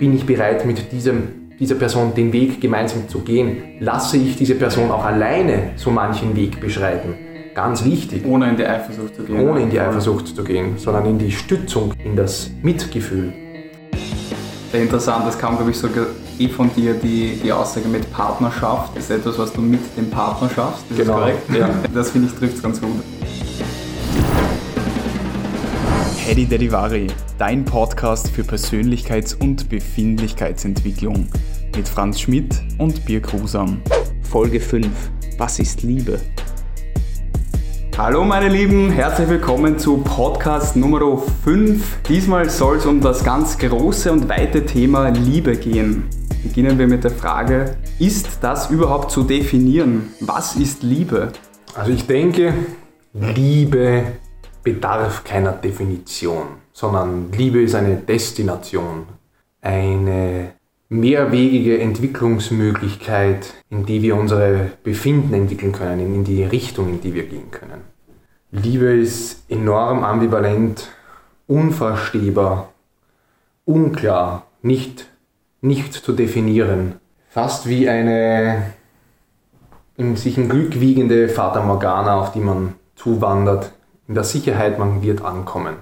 bin ich bereit, mit diesem, dieser Person den Weg gemeinsam zu gehen? Lasse ich diese Person auch alleine so manchen Weg beschreiten? Ganz wichtig. Ohne in die Eifersucht zu gehen. Ohne in die Eifersucht zu gehen, sondern in die Stützung, in das Mitgefühl. Sehr interessant, das kam, glaube ich, sogar eh von dir, die, die Aussage mit Partnerschaft. Das ist etwas, was du mit dem Partner schaffst. Das genau. korrekt? Ja. Das finde ich trifft es ganz gut. Hedy Derivari, dein Podcast für Persönlichkeits- und Befindlichkeitsentwicklung mit Franz Schmidt und Birk Rusam. Folge 5. Was ist Liebe? Hallo meine Lieben, herzlich willkommen zu Podcast Nummer 5. Diesmal soll es um das ganz große und weite Thema Liebe gehen. Beginnen wir mit der Frage, ist das überhaupt zu definieren? Was ist Liebe? Also ich denke, Liebe bedarf keiner Definition, sondern Liebe ist eine Destination, eine mehrwegige Entwicklungsmöglichkeit, in die wir unsere Befinden entwickeln können, in die Richtung, in die wir gehen können. Liebe ist enorm ambivalent, unverstehbar, unklar, nicht, nicht zu definieren. Fast wie eine in sich ein Glück wiegende Fata Morgana, auf die man zuwandert, in der Sicherheit, man wird ankommen.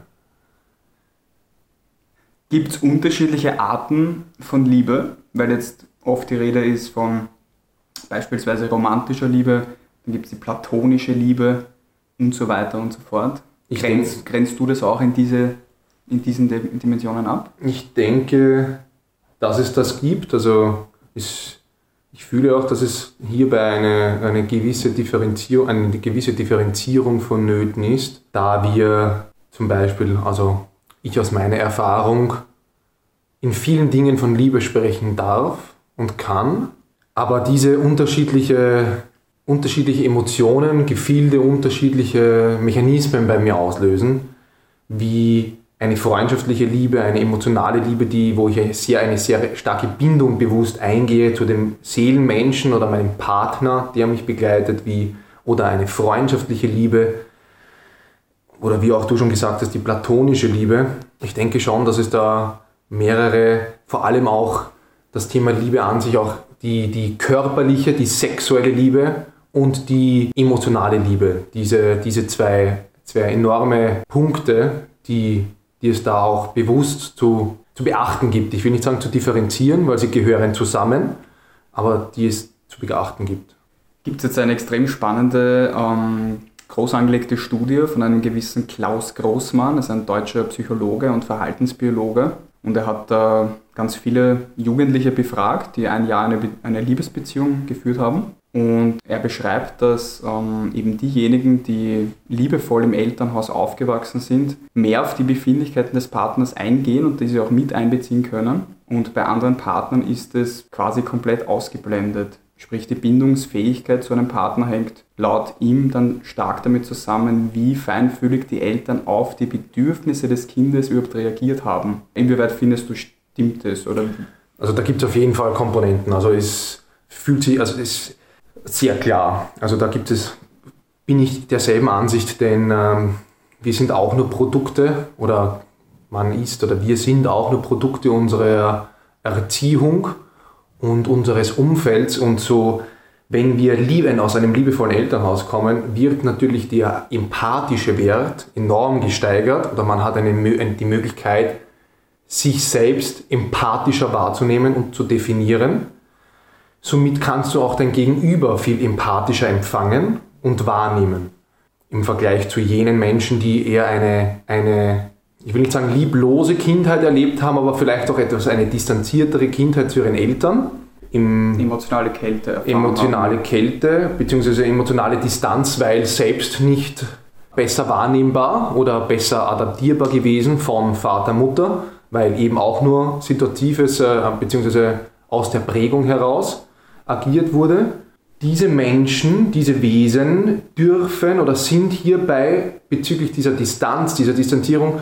Gibt es unterschiedliche Arten von Liebe? Weil jetzt oft die Rede ist von beispielsweise romantischer Liebe, dann gibt es die platonische Liebe, und so weiter und so fort. Ich grenzt, denk, grenzt du das auch in, diese, in diesen Dimensionen ab? Ich denke, dass es das gibt. Also ist, ich fühle auch, dass es hierbei eine, eine, gewisse Differenzierung, eine gewisse Differenzierung vonnöten ist, da wir zum Beispiel, also ich aus meiner Erfahrung, in vielen Dingen von Liebe sprechen darf und kann, aber diese unterschiedliche unterschiedliche Emotionen, Gefilde, unterschiedliche Mechanismen bei mir auslösen, wie eine freundschaftliche Liebe, eine emotionale Liebe, die, wo ich sehr, eine sehr starke Bindung bewusst eingehe zu dem Seelenmenschen oder meinem Partner, der mich begleitet, wie, oder eine freundschaftliche Liebe, oder wie auch du schon gesagt hast, die platonische Liebe. Ich denke schon, dass es da mehrere, vor allem auch das Thema Liebe an sich, auch die, die körperliche, die sexuelle Liebe und die emotionale Liebe. Diese, diese zwei, zwei enorme Punkte, die, die es da auch bewusst zu, zu beachten gibt. Ich will nicht sagen zu differenzieren, weil sie gehören zusammen, aber die es zu beachten gibt. Gibt es jetzt eine extrem spannende, ähm, groß angelegte Studie von einem gewissen Klaus Großmann, das ist ein deutscher Psychologe und Verhaltensbiologe. Und er hat da ganz viele Jugendliche befragt, die ein Jahr eine, eine Liebesbeziehung geführt haben. Und er beschreibt, dass ähm, eben diejenigen, die liebevoll im Elternhaus aufgewachsen sind, mehr auf die Befindlichkeiten des Partners eingehen und diese auch mit einbeziehen können. Und bei anderen Partnern ist es quasi komplett ausgeblendet. Sprich, die Bindungsfähigkeit zu einem Partner hängt laut ihm dann stark damit zusammen, wie feinfühlig die Eltern auf die Bedürfnisse des Kindes überhaupt reagiert haben. Inwieweit findest du, stimmt das? Oder? Also da gibt es auf jeden Fall Komponenten. Also es fühlt sich, also es sehr klar. Also da gibt es, bin ich derselben Ansicht, denn ähm, wir sind auch nur Produkte oder man ist oder wir sind auch nur Produkte unserer Erziehung und unseres Umfelds und so, wenn wir lieben, aus einem liebevollen Elternhaus kommen, wird natürlich der empathische Wert enorm gesteigert oder man hat eine, die Möglichkeit, sich selbst empathischer wahrzunehmen und zu definieren Somit kannst du auch dein Gegenüber viel empathischer empfangen und wahrnehmen. Im Vergleich zu jenen Menschen, die eher eine, eine, ich will nicht sagen lieblose Kindheit erlebt haben, aber vielleicht auch etwas eine distanziertere Kindheit zu ihren Eltern. Emotionale Kälte. Emotionale haben. Kälte, beziehungsweise emotionale Distanz, weil selbst nicht besser wahrnehmbar oder besser adaptierbar gewesen von Vater, Mutter, weil eben auch nur situatives, äh, beziehungsweise aus der Prägung heraus agiert wurde. Diese Menschen, diese Wesen dürfen oder sind hierbei bezüglich dieser Distanz, dieser Distanzierung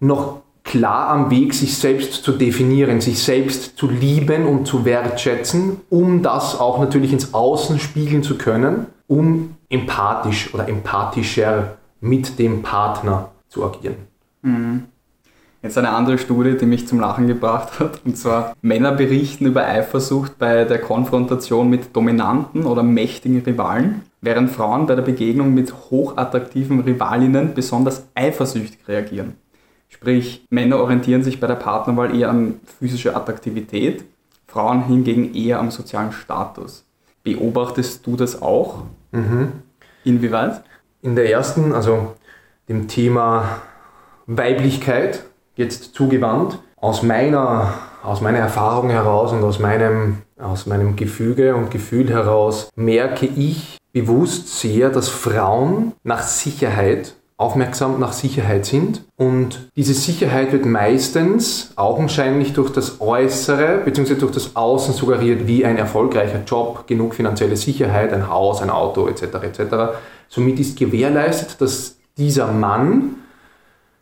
noch klar am Weg, sich selbst zu definieren, sich selbst zu lieben und zu wertschätzen, um das auch natürlich ins Außen spiegeln zu können, um empathisch oder empathischer mit dem Partner zu agieren. Mhm. Jetzt eine andere Studie, die mich zum Lachen gebracht hat. Und zwar Männer berichten über Eifersucht bei der Konfrontation mit dominanten oder mächtigen Rivalen, während Frauen bei der Begegnung mit hochattraktiven Rivalinnen besonders eifersüchtig reagieren. Sprich, Männer orientieren sich bei der Partnerwahl eher an physischer Attraktivität, Frauen hingegen eher am sozialen Status. Beobachtest du das auch? Mhm. Inwieweit? In der ersten, also dem Thema Weiblichkeit, jetzt zugewandt. Aus meiner, aus meiner Erfahrung heraus und aus meinem, aus meinem Gefüge und Gefühl heraus merke ich bewusst sehr, dass Frauen nach Sicherheit aufmerksam nach Sicherheit sind. Und diese Sicherheit wird meistens augenscheinlich durch das Äußere bzw. durch das Außen suggeriert, wie ein erfolgreicher Job, genug finanzielle Sicherheit, ein Haus, ein Auto etc. etc. Somit ist gewährleistet, dass dieser Mann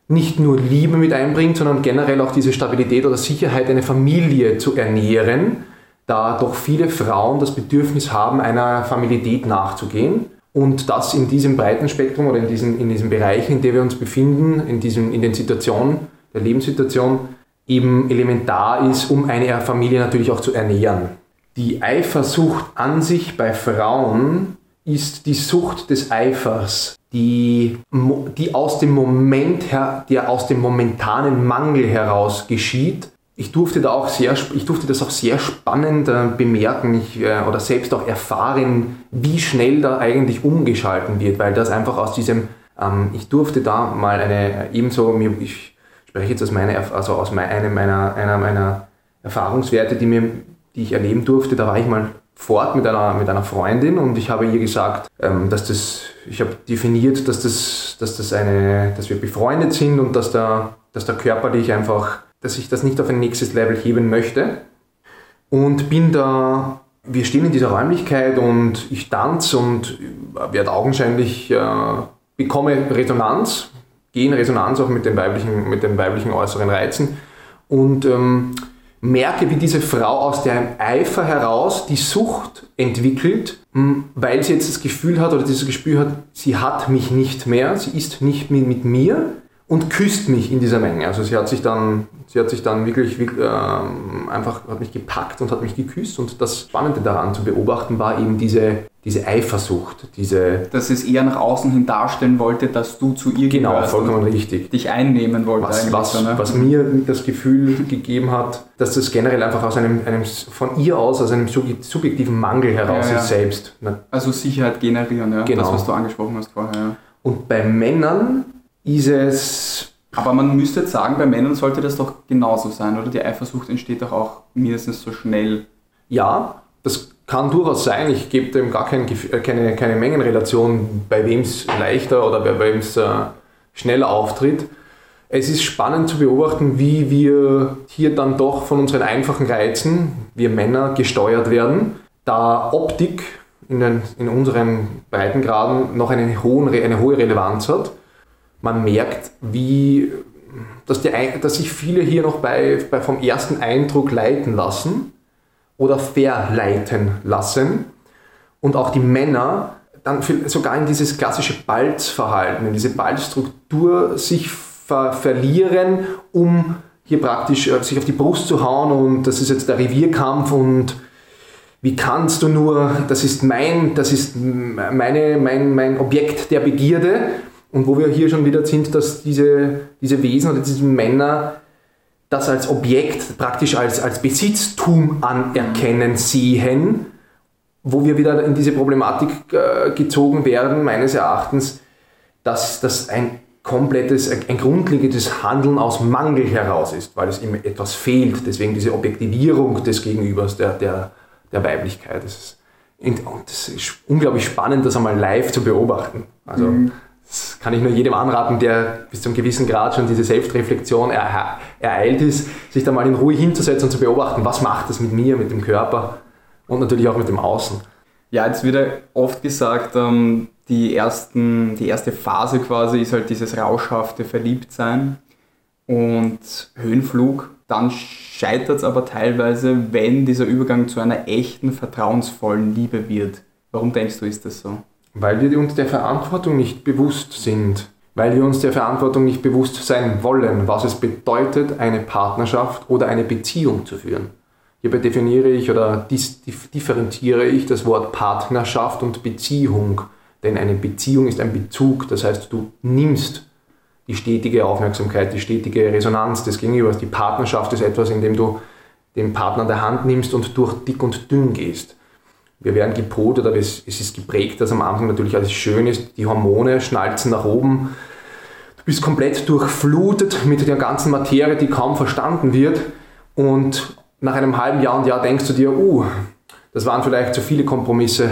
nicht nur Liebe mit einbringt, sondern generell auch diese Stabilität oder Sicherheit, eine Familie zu ernähren, da doch viele Frauen das Bedürfnis haben, einer Familität nachzugehen. Und das in diesem breiten Spektrum oder in diesen, in diesen Bereichen, in denen wir uns befinden, in, diesem, in den Situationen, der Lebenssituation, eben elementar ist, um eine Familie natürlich auch zu ernähren. Die Eifersucht an sich bei Frauen ist die Sucht des Eifers, die, die aus dem Moment her, der aus dem momentanen Mangel heraus geschieht. Ich durfte, da auch sehr, ich durfte das auch sehr spannend äh, bemerken ich, äh, oder selbst auch erfahren, wie schnell da eigentlich umgeschalten wird, weil das einfach aus diesem, ähm, ich durfte da mal eine, ebenso, ich spreche jetzt aus, meiner, also aus meiner, einer meiner Erfahrungswerte, die, mir, die ich erleben durfte, da war ich mal fort mit einer, mit einer Freundin und ich habe ihr gesagt, ähm, dass das, ich habe definiert, dass das, dass das eine, dass wir befreundet sind und dass der, dass der körperlich einfach, dass ich das nicht auf ein nächstes Level heben möchte. Und bin da, wir stehen in dieser Räumlichkeit und ich tanze und werde augenscheinlich, äh, bekomme Resonanz, gehe in Resonanz auch mit den weiblichen, mit den weiblichen äußeren Reizen und ähm, merke, wie diese Frau aus dem Eifer heraus die Sucht entwickelt, hm, weil sie jetzt das Gefühl hat oder dieses Gespür hat, sie hat mich nicht mehr, sie ist nicht mehr mit mir und küsst mich in dieser Menge. Also sie hat sich dann, sie hat sich dann wirklich, wirklich äh, einfach hat mich gepackt und hat mich geküsst und das Spannende daran zu beobachten war eben diese diese Eifersucht, diese... Dass es eher nach außen hin darstellen wollte, dass du zu ihr Genau, vollkommen richtig. Dich einnehmen wollte was, was, so, ne? was mir das Gefühl gegeben hat, dass das generell einfach aus einem, einem von ihr aus, aus einem subjektiven Mangel heraus ja, ja. ist selbst. Also Sicherheit generieren, ja. Genau. Das, was du angesprochen hast vorher. Ja. Und bei Männern ist es... Aber man müsste jetzt sagen, bei Männern sollte das doch genauso sein, oder? Die Eifersucht entsteht doch auch mindestens so schnell. Ja, das kann durchaus sein. Ich gebe dem gar kein, äh, keine, keine Mengenrelation, bei wem es leichter oder bei wem es äh, schneller auftritt. Es ist spannend zu beobachten, wie wir hier dann doch von unseren einfachen Reizen, wir Männer, gesteuert werden, da Optik in, den, in unseren Breitengraden noch eine, hohen, eine hohe Relevanz hat. Man merkt, wie, dass, die, dass sich viele hier noch bei, bei vom ersten Eindruck leiten lassen oder verleiten lassen. Und auch die Männer dann sogar in dieses klassische Balzverhalten, in diese Balzstruktur sich ver verlieren, um hier praktisch äh, sich auf die Brust zu hauen und das ist jetzt der Revierkampf und wie kannst du nur, das ist mein, das ist meine, mein, mein Objekt der Begierde. Und wo wir hier schon wieder sind, dass diese, diese Wesen oder diese Männer das als Objekt, praktisch als, als Besitztum anerkennen, sehen, wo wir wieder in diese Problematik äh, gezogen werden, meines Erachtens, dass das ein komplettes, ein grundlegendes Handeln aus Mangel heraus ist, weil es ihm etwas fehlt. Deswegen diese Objektivierung des Gegenübers, der, der, der Weiblichkeit. Das ist, und das ist unglaublich spannend, das einmal live zu beobachten. Also, mhm. Das kann ich nur jedem anraten, der bis zu einem gewissen Grad schon diese Selbstreflexion ereilt ist, sich da mal in Ruhe hinzusetzen und zu beobachten, was macht das mit mir, mit dem Körper und natürlich auch mit dem Außen. Ja, jetzt wird ja oft gesagt, ähm, die, ersten, die erste Phase quasi ist halt dieses rauschhafte Verliebtsein und Höhenflug. Dann scheitert es aber teilweise, wenn dieser Übergang zu einer echten, vertrauensvollen Liebe wird. Warum denkst du, ist das so? Weil wir uns der Verantwortung nicht bewusst sind. weil wir uns der Verantwortung nicht bewusst sein wollen, was es bedeutet, eine Partnerschaft oder eine Beziehung zu führen. Hierbei definiere ich oder differenziere ich das Wort Partnerschaft und Beziehung, denn eine Beziehung ist ein Bezug, das heißt, du nimmst die stetige Aufmerksamkeit, die stetige Resonanz des Gegenübers. Die Partnerschaft ist etwas, in dem du den Partner an der Hand nimmst und durch dick und dünn gehst. Wir werden gepolt oder es ist geprägt, dass am Anfang natürlich alles schön ist, die Hormone schnalzen nach oben, du bist komplett durchflutet mit der ganzen Materie, die kaum verstanden wird und nach einem halben Jahr und Jahr denkst du dir, uh, das waren vielleicht zu viele Kompromisse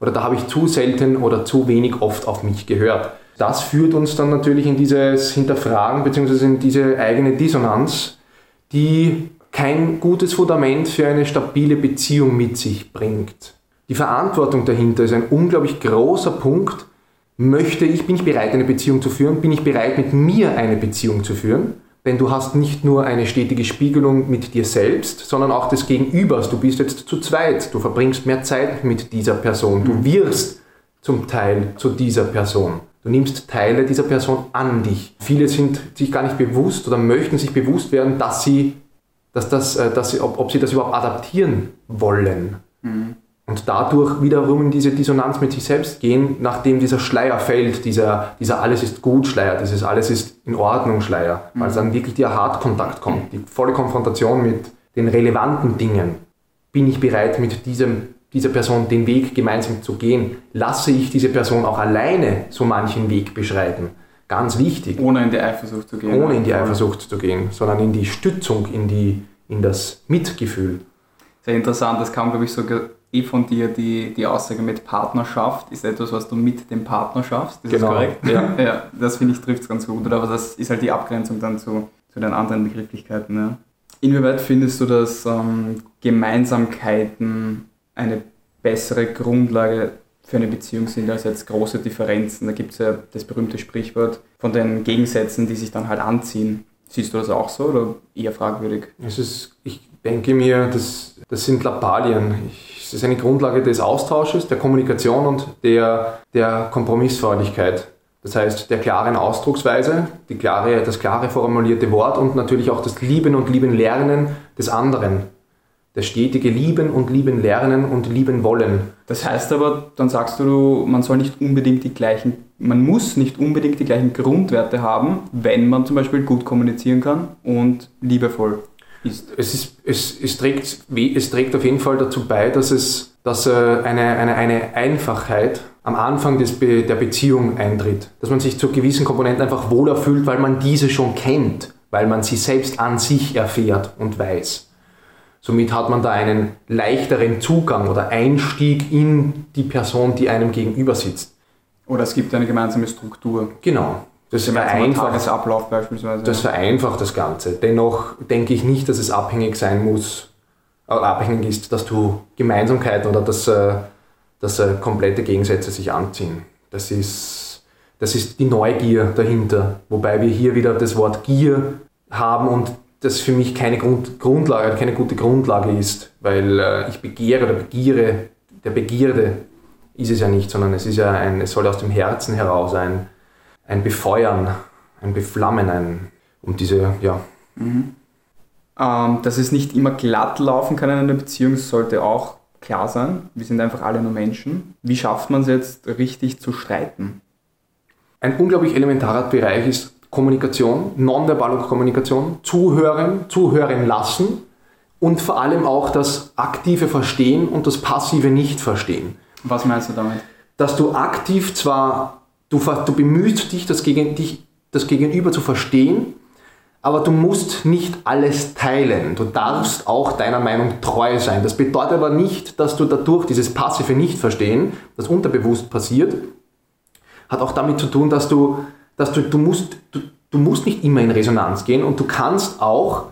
oder da habe ich zu selten oder zu wenig oft auf mich gehört. Das führt uns dann natürlich in dieses Hinterfragen bzw. in diese eigene Dissonanz, die kein gutes Fundament für eine stabile Beziehung mit sich bringt. Die Verantwortung dahinter ist ein unglaublich großer Punkt. Möchte ich, bin ich bereit, eine Beziehung zu führen? Bin ich bereit, mit mir eine Beziehung zu führen? Denn du hast nicht nur eine stetige Spiegelung mit dir selbst, sondern auch des Gegenübers. Du bist jetzt zu zweit. Du verbringst mehr Zeit mit dieser Person. Du wirst zum Teil zu dieser Person. Du nimmst Teile dieser Person an dich. Viele sind sich gar nicht bewusst oder möchten sich bewusst werden, dass sie, dass das, äh, dass sie, ob, ob sie das überhaupt adaptieren wollen. Mhm. Und dadurch wiederum in diese Dissonanz mit sich selbst gehen, nachdem dieser Schleier fällt, dieser, dieser Alles ist gut Schleier, dieses Alles ist in Ordnung Schleier, mhm. weil dann wirklich der Hartkontakt kommt, die volle Konfrontation mit den relevanten Dingen. Bin ich bereit, mit diesem dieser Person den Weg gemeinsam zu gehen, lasse ich diese Person auch alleine so manchen Weg beschreiten. Ganz wichtig. Ohne in die Eifersucht zu gehen. Ohne in die Eifersucht zu gehen, sondern in die Stützung, in, die, in das Mitgefühl. Sehr interessant, das kam, glaube ich, sogar eh von dir, die, die Aussage mit Partnerschaft ist etwas, was du mit dem Partner schaffst. Ist genau. das korrekt? Ja, ja das finde ich trifft es ganz gut. Oder? Aber das ist halt die Abgrenzung dann zu, zu den anderen Begrifflichkeiten. Ja. Inwieweit findest du, dass ähm, Gemeinsamkeiten eine bessere Grundlage für eine Beziehung sind als jetzt große Differenzen. Da gibt es ja das berühmte Sprichwort von den Gegensätzen, die sich dann halt anziehen. Siehst du das auch so oder eher fragwürdig? Es ist, ich denke mir, das, das sind Lappalien. Es ist eine Grundlage des Austausches, der Kommunikation und der, der Kompromissfreudigkeit. Das heißt, der klaren Ausdrucksweise, die klare, das klare formulierte Wort und natürlich auch das Lieben und Lieben lernen des anderen das stetige Lieben und Lieben lernen und lieben wollen. Das heißt aber, dann sagst du, man soll nicht unbedingt die gleichen, man muss nicht unbedingt die gleichen Grundwerte haben, wenn man zum Beispiel gut kommunizieren kann und liebevoll ist. Es, ist, es, es, trägt, es trägt auf jeden Fall dazu bei, dass es dass äh, eine, eine, eine Einfachheit am Anfang des Be der Beziehung eintritt. Dass man sich zu gewissen Komponenten einfach wohler fühlt, weil man diese schon kennt, weil man sie selbst an sich erfährt und weiß. Somit hat man da einen leichteren Zugang oder Einstieg in die Person, die einem gegenüber sitzt. Oder es gibt eine gemeinsame Struktur. Genau. Das vereinfacht, Ablauf beispielsweise. Das vereinfacht das Ganze. Dennoch denke ich nicht, dass es abhängig sein muss, äh, abhängig ist, dass du Gemeinsamkeiten oder dass, äh, dass äh, komplette Gegensätze sich anziehen. Das ist, das ist die Neugier dahinter. Wobei wir hier wieder das Wort Gier haben und das für mich keine Grund, Grundlage, keine gute Grundlage ist, weil ich begehre oder begiere, der Begierde ist es ja nicht, sondern es ist ja ein, es soll aus dem Herzen heraus ein, ein Befeuern, ein Beflammen, ein, um diese, ja. Mhm. Ähm, dass es nicht immer glatt laufen kann in einer Beziehung, sollte auch klar sein. Wir sind einfach alle nur Menschen. Wie schafft man es jetzt richtig zu streiten? Ein unglaublich elementarer Bereich ist Kommunikation, nonverbale Kommunikation, zuhören, zuhören lassen und vor allem auch das aktive Verstehen und das passive Nicht-Verstehen. Was meinst du damit? Dass du aktiv zwar, du, du bemühst dich das, Gegen, dich, das Gegenüber zu verstehen, aber du musst nicht alles teilen. Du darfst auch deiner Meinung treu sein. Das bedeutet aber nicht, dass du dadurch dieses passive Nicht-Verstehen, das unterbewusst passiert, hat auch damit zu tun, dass du dass du, du, musst, du, du musst nicht immer in Resonanz gehen und du kannst auch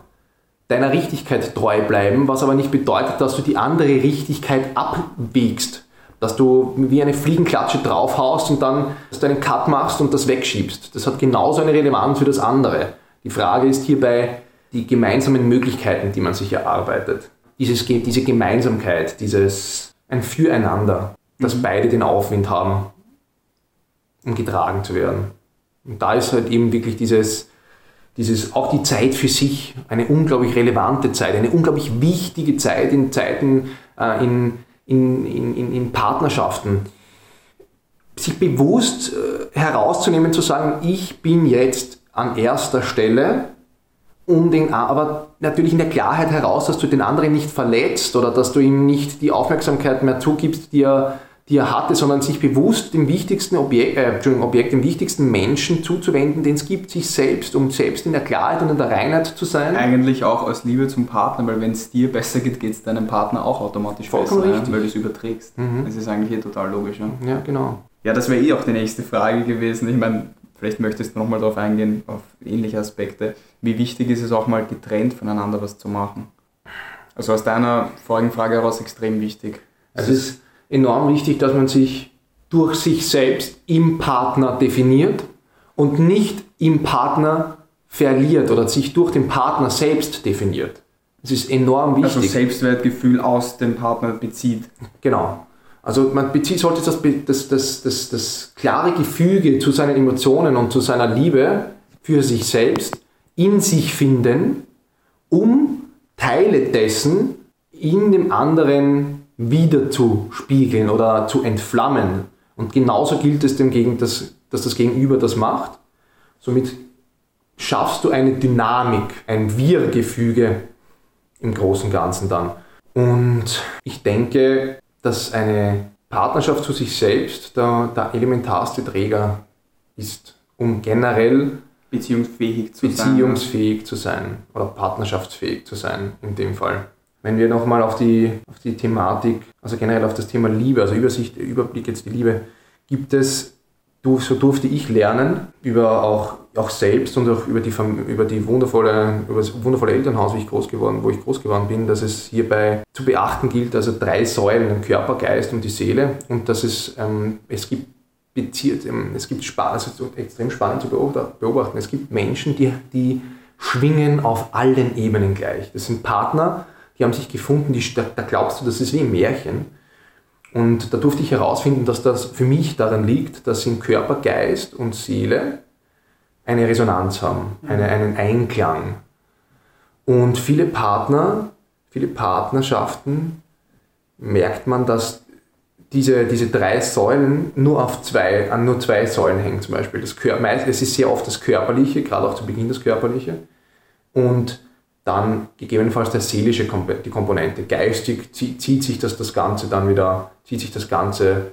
deiner Richtigkeit treu bleiben, was aber nicht bedeutet, dass du die andere Richtigkeit abwägst. Dass du wie eine Fliegenklatsche draufhaust und dann dass du einen Cut machst und das wegschiebst. Das hat genauso eine Relevanz für das andere. Die Frage ist hierbei die gemeinsamen Möglichkeiten, die man sich erarbeitet. Dieses, diese Gemeinsamkeit, dieses ein Füreinander, dass mhm. beide den Aufwind haben, um getragen zu werden. Und da ist halt eben wirklich dieses, dieses, auch die Zeit für sich, eine unglaublich relevante Zeit, eine unglaublich wichtige Zeit in Zeiten, äh, in, in, in, in Partnerschaften. Sich bewusst äh, herauszunehmen, zu sagen, ich bin jetzt an erster Stelle, um den, aber natürlich in der Klarheit heraus, dass du den anderen nicht verletzt oder dass du ihm nicht die Aufmerksamkeit mehr zugibst, die er die er hatte, sondern sich bewusst dem wichtigsten Objekt, äh, Objekt, dem wichtigsten Menschen zuzuwenden, den es gibt, sich selbst, um selbst in der Klarheit und in der Reinheit zu sein. Eigentlich auch aus Liebe zum Partner, weil wenn es dir besser geht, geht es deinem Partner auch automatisch Vollkommen besser, ja, weil du es überträgst. Mhm. Das ist eigentlich hier total logisch. Ja, ja genau. Ja, das wäre eh auch die nächste Frage gewesen. Ich meine, vielleicht möchtest du nochmal darauf eingehen, auf ähnliche Aspekte. Wie wichtig ist es auch mal getrennt voneinander was zu machen? Also aus deiner vorigen Frage heraus extrem wichtig. Also es ist enorm wichtig, dass man sich durch sich selbst im Partner definiert und nicht im Partner verliert oder sich durch den Partner selbst definiert. Das ist enorm wichtig. Also Selbstwertgefühl aus dem Partner bezieht. Genau. Also man bezieht, sollte das, das, das, das, das klare Gefüge zu seinen Emotionen und zu seiner Liebe für sich selbst in sich finden, um Teile dessen in dem anderen wieder zu spiegeln oder zu entflammen. Und genauso gilt es dem Gegen, dass, dass das Gegenüber das macht. Somit schaffst du eine Dynamik, ein Wir-Gefüge im Großen und Ganzen dann. Und ich denke, dass eine Partnerschaft zu sich selbst der, der elementarste Träger ist, um generell beziehungsfähig zu beziehungsfähig sein. zu sein oder partnerschaftsfähig zu sein in dem Fall. Wenn wir nochmal auf die, auf die Thematik, also generell auf das Thema Liebe, also Übersicht, Überblick jetzt die Liebe, gibt es, so durfte ich lernen, über auch, auch selbst und auch über die, über die wundervolle, über das wundervolle Elternhaus, wie ich groß geworden, wo ich groß geworden bin, dass es hierbei zu beachten gilt, also drei Säulen, Körper, Geist und die Seele und dass es, ähm, es gibt beziert, ähm, es gibt Spaß, es ist extrem spannend zu beobachten. Es gibt Menschen, die, die schwingen auf allen Ebenen gleich. Das sind Partner, die haben sich gefunden, die, da, da glaubst du, das ist wie ein Märchen. Und da durfte ich herausfinden, dass das für mich daran liegt, dass in Körper, Geist und Seele eine Resonanz haben, eine, einen Einklang. Und viele Partner, viele Partnerschaften merkt man, dass diese, diese drei Säulen nur auf zwei, an nur zwei Säulen hängen zum Beispiel. Das Kör es ist sehr oft das Körperliche, gerade auch zu Beginn das Körperliche. Und dann gegebenenfalls der seelische die Komponente. Geistig zieht sich das, das Ganze dann wieder, zieht sich das Ganze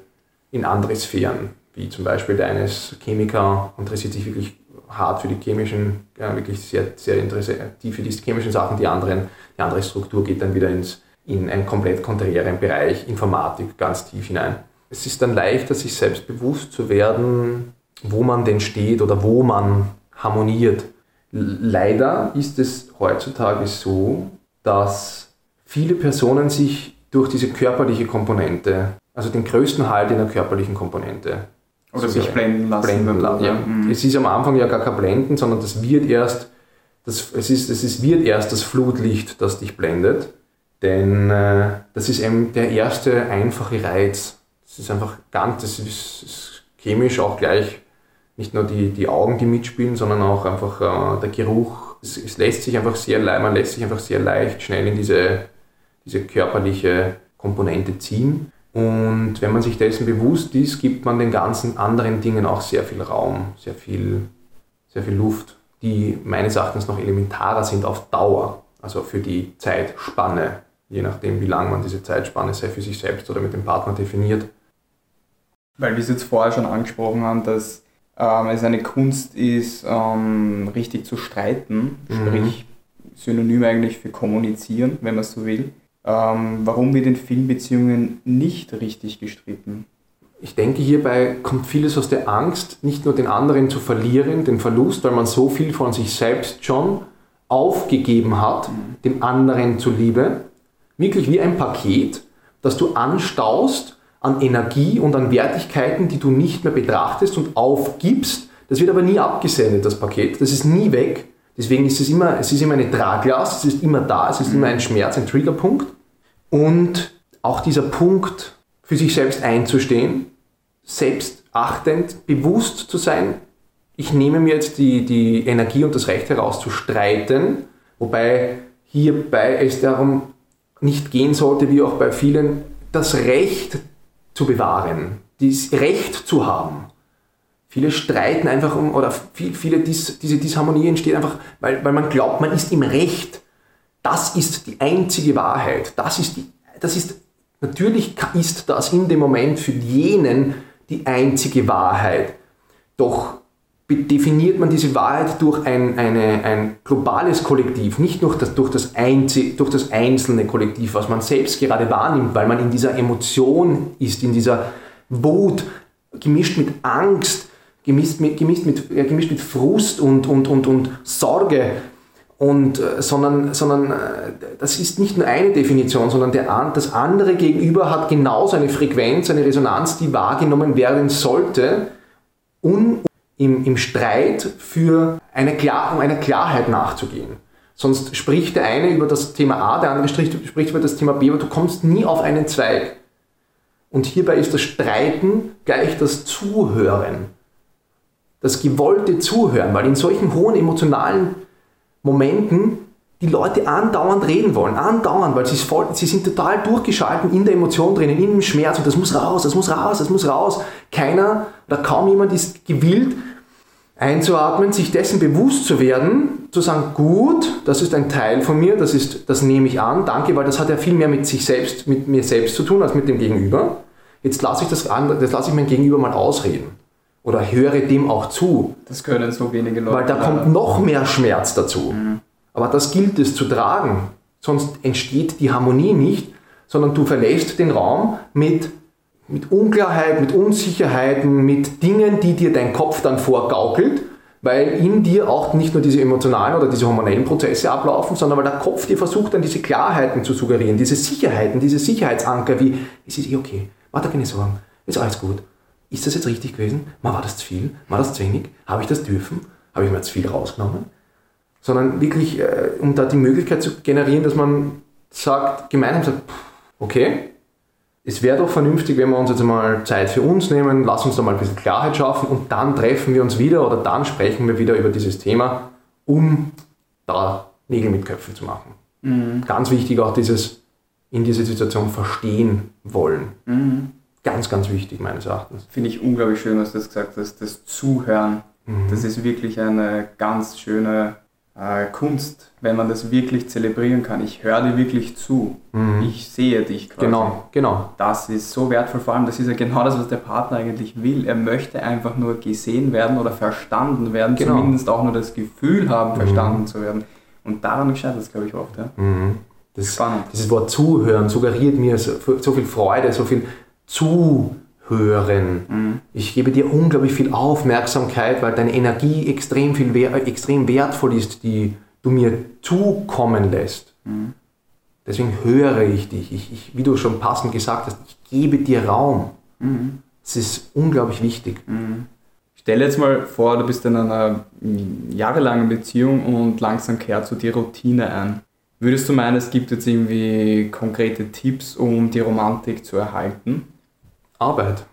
in andere Sphären, wie zum Beispiel der eine ist Chemiker, interessiert sich wirklich hart für die chemischen, ja, wirklich sehr, sehr interessiert für die chemischen Sachen, die anderen, die andere Struktur geht dann wieder ins, in einen komplett konträren Bereich, Informatik, ganz tief hinein. Es ist dann leichter, sich selbst bewusst zu werden, wo man denn steht oder wo man harmoniert Leider ist es heutzutage so, dass viele Personen sich durch diese körperliche Komponente, also den größten Halt in der körperlichen Komponente, oder sich blenden lassen. Blenden lassen ja. Mhm. Es ist am Anfang ja gar kein Blenden, sondern das wird erst, das, es, ist, es ist, wird erst das Flutlicht, das dich blendet. Denn äh, das ist eben der erste einfache Reiz. Das ist einfach ganz, das ist, ist chemisch auch gleich nicht nur die, die Augen, die mitspielen, sondern auch einfach äh, der Geruch. Es, es, lässt sich einfach sehr leicht, man lässt sich einfach sehr leicht schnell in diese, diese körperliche Komponente ziehen. Und wenn man sich dessen bewusst ist, gibt man den ganzen anderen Dingen auch sehr viel Raum, sehr viel, sehr viel Luft, die meines Erachtens noch elementarer sind auf Dauer, also für die Zeitspanne, je nachdem, wie lang man diese Zeitspanne sei für sich selbst oder mit dem Partner definiert. Weil wir es jetzt vorher schon angesprochen haben, dass ähm, es eine Kunst ist, ähm, richtig zu streiten, mhm. sprich Synonym eigentlich für kommunizieren, wenn man so will. Ähm, warum wird in vielen Beziehungen nicht richtig gestritten? Ich denke, hierbei kommt vieles aus der Angst, nicht nur den anderen zu verlieren, den Verlust, weil man so viel von sich selbst schon aufgegeben hat, mhm. dem anderen zuliebe. Wirklich wie ein Paket, das du anstaust an Energie und an Wertigkeiten, die du nicht mehr betrachtest und aufgibst. Das wird aber nie abgesendet, das Paket. Das ist nie weg. Deswegen ist es immer, es ist immer eine Traglast, es ist immer da, es ist immer ein Schmerz, ein Triggerpunkt. Und auch dieser Punkt, für sich selbst einzustehen, selbstachtend, bewusst zu sein, ich nehme mir jetzt die, die Energie und das Recht heraus zu streiten, wobei hierbei es darum nicht gehen sollte, wie auch bei vielen, das Recht zu bewahren, das Recht zu haben. Viele streiten einfach um, oder viele, diese Disharmonie entsteht einfach, weil, weil man glaubt, man ist im Recht. Das ist die einzige Wahrheit. Das ist, die, das ist, natürlich ist das in dem Moment für jenen die einzige Wahrheit. Doch definiert man diese Wahrheit durch ein, eine, ein globales Kollektiv, nicht durch das, durch, das durch das einzelne Kollektiv, was man selbst gerade wahrnimmt, weil man in dieser Emotion ist, in dieser Wut, gemischt mit Angst, gemischt mit, gemischt mit, äh, gemischt mit Frust und, und, und, und Sorge. Und, äh, sondern, sondern äh, das ist nicht nur eine Definition, sondern der, das andere Gegenüber hat genauso eine Frequenz, eine Resonanz, die wahrgenommen werden sollte, un, im, im Streit für eine Klar, um einer Klarheit nachzugehen. Sonst spricht der eine über das Thema A, der andere spricht, spricht über das Thema B, aber du kommst nie auf einen Zweig. Und hierbei ist das Streiten gleich das Zuhören. Das gewollte Zuhören, weil in solchen hohen emotionalen Momenten die Leute andauernd reden wollen, andauernd, weil sie, voll, sie sind total durchgeschalten in der Emotion drinnen, in dem Schmerz und das muss raus, das muss raus, das muss raus. Keiner oder kaum jemand ist gewillt, einzuatmen, sich dessen bewusst zu werden, zu sagen, gut, das ist ein Teil von mir, das, ist, das nehme ich an, danke, weil das hat ja viel mehr mit sich selbst, mit mir selbst zu tun, als mit dem Gegenüber. Jetzt lasse ich das andere, das lasse ich mein Gegenüber mal ausreden. Oder höre dem auch zu. Das können so wenige Leute. Weil da kommt noch mehr Schmerz dazu. Mhm. Aber das gilt es zu tragen. Sonst entsteht die Harmonie nicht, sondern du verlässt den Raum mit, mit Unklarheit, mit Unsicherheiten, mit Dingen, die dir dein Kopf dann vorgaukelt, weil in dir auch nicht nur diese emotionalen oder diese hormonellen Prozesse ablaufen, sondern weil der Kopf dir versucht, dann diese Klarheiten zu suggerieren, diese Sicherheiten, diese Sicherheitsanker wie, es ist eh okay, dir keine Sorgen, ist alles gut. Ist das jetzt richtig gewesen? war das zu viel? War das zu wenig? Habe ich das dürfen? Habe ich mir jetzt viel rausgenommen? Sondern wirklich, äh, um da die Möglichkeit zu generieren, dass man sagt, gemeinsam sagt, okay, es wäre doch vernünftig, wenn wir uns jetzt mal Zeit für uns nehmen, lass uns da mal ein bisschen Klarheit schaffen und dann treffen wir uns wieder oder dann sprechen wir wieder über dieses Thema, um da Nägel mit Köpfen zu machen. Mhm. Ganz wichtig auch dieses in dieser Situation verstehen wollen. Mhm. Ganz, ganz wichtig meines Erachtens. Finde ich unglaublich schön, was du das gesagt hast, das Zuhören. Mhm. Das ist wirklich eine ganz schöne äh, Kunst, wenn man das wirklich zelebrieren kann. Ich höre dir wirklich zu. Mhm. Ich sehe dich quasi. Genau, genau. Das ist so wertvoll. Vor allem, das ist ja genau das, was der Partner eigentlich will. Er möchte einfach nur gesehen werden oder verstanden werden, genau. zumindest auch nur das Gefühl haben, mhm. verstanden zu werden. Und daran scheitert es, glaube ich, oft. Ja? Mhm. Das, Spannend. Dieses Wort Zuhören suggeriert mir so, so viel Freude, so viel Zuhören hören. Mhm. Ich gebe dir unglaublich viel Aufmerksamkeit, weil deine Energie extrem, viel, extrem wertvoll ist, die du mir zukommen lässt. Mhm. Deswegen höre ich dich. Ich, ich, wie du schon passend gesagt hast, ich gebe dir Raum. Mhm. Das ist unglaublich wichtig. Mhm. Stell jetzt mal vor, du bist in einer jahrelangen Beziehung und langsam kehrt so die Routine ein. Würdest du meinen, es gibt jetzt irgendwie konkrete Tipps, um die Romantik zu erhalten? Arbeit.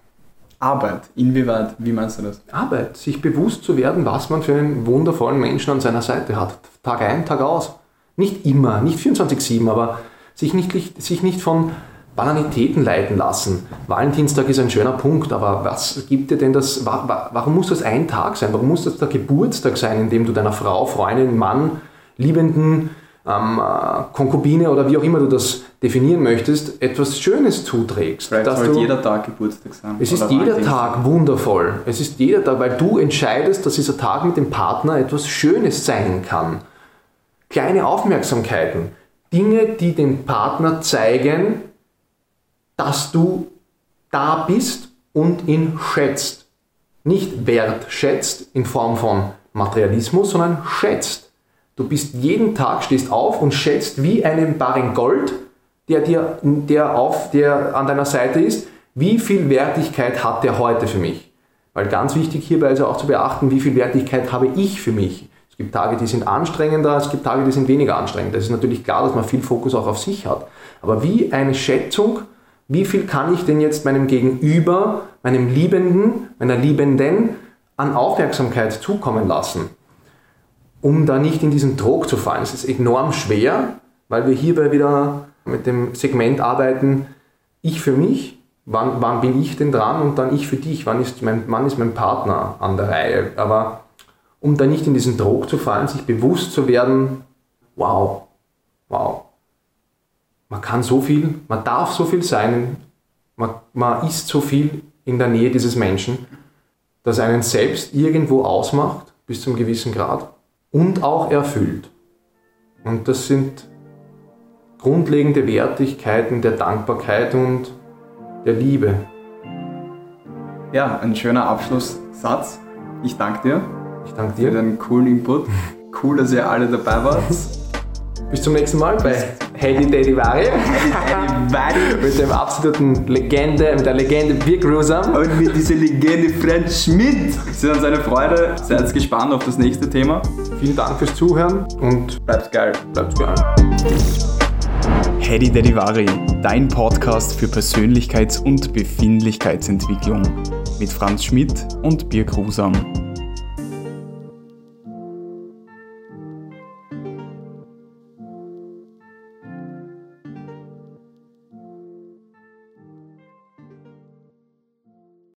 Arbeit, inwieweit, wie meinst du das? Arbeit, sich bewusst zu werden, was man für einen wundervollen Menschen an seiner Seite hat. Tag ein, Tag aus. Nicht immer, nicht 24-7, aber sich nicht, sich nicht von Banalitäten leiten lassen. Valentinstag ist ein schöner Punkt, aber was gibt dir denn das, warum muss das ein Tag sein? Warum muss das der Geburtstag sein, in dem du deiner Frau, Freundin, Mann, Liebenden, ähm, Konkubine oder wie auch immer du das definieren möchtest, etwas Schönes zuträgst. Vielleicht dass sollte jeder Tag Geburtstag sein. Es ist jeder Tag wundervoll. Es ist jeder Tag, weil du entscheidest, dass dieser Tag mit dem Partner etwas Schönes sein kann. Kleine Aufmerksamkeiten, Dinge, die dem Partner zeigen, dass du da bist und ihn schätzt. Nicht wertschätzt in Form von Materialismus, sondern schätzt. Du bist jeden Tag, stehst auf und schätzt wie einen Barren Gold, der, dir, der, auf, der an deiner Seite ist, wie viel Wertigkeit hat der heute für mich? Weil ganz wichtig hierbei ist auch zu beachten, wie viel Wertigkeit habe ich für mich. Es gibt Tage, die sind anstrengender, es gibt Tage, die sind weniger anstrengend. Das ist natürlich klar, dass man viel Fokus auch auf sich hat. Aber wie eine Schätzung, wie viel kann ich denn jetzt meinem Gegenüber, meinem Liebenden, meiner Liebenden an Aufmerksamkeit zukommen lassen, um da nicht in diesen Druck zu fallen. Es ist enorm schwer, weil wir hierbei wieder mit dem Segment arbeiten, ich für mich, wann, wann bin ich denn dran und dann ich für dich, wann ist, mein, wann ist mein Partner an der Reihe. Aber um da nicht in diesen Druck zu fallen, sich bewusst zu werden, wow, wow, man kann so viel, man darf so viel sein, man, man ist so viel in der Nähe dieses Menschen, das einen selbst irgendwo ausmacht, bis zum gewissen Grad, und auch erfüllt. Und das sind grundlegende Wertigkeiten der Dankbarkeit und der Liebe. Ja, ein schöner Abschlusssatz. Ich danke dir. Ich danke Für dir. deinen coolen Input. Cool, dass ihr alle dabei wart. Bis zum nächsten Mal bei Heidi Daddy Vari Everybody. mit dem absoluten Legende, mit der Legende Big Rusam. Und mit dieser Legende Franz Schmidt. Es ist uns eine Freude. Seid gespannt auf das nächste Thema. Vielen Dank fürs Zuhören und Bleibt geil. bleibt geil. Hedy Derivari, dein Podcast für Persönlichkeits- und Befindlichkeitsentwicklung mit Franz Schmidt und Birk Rusam.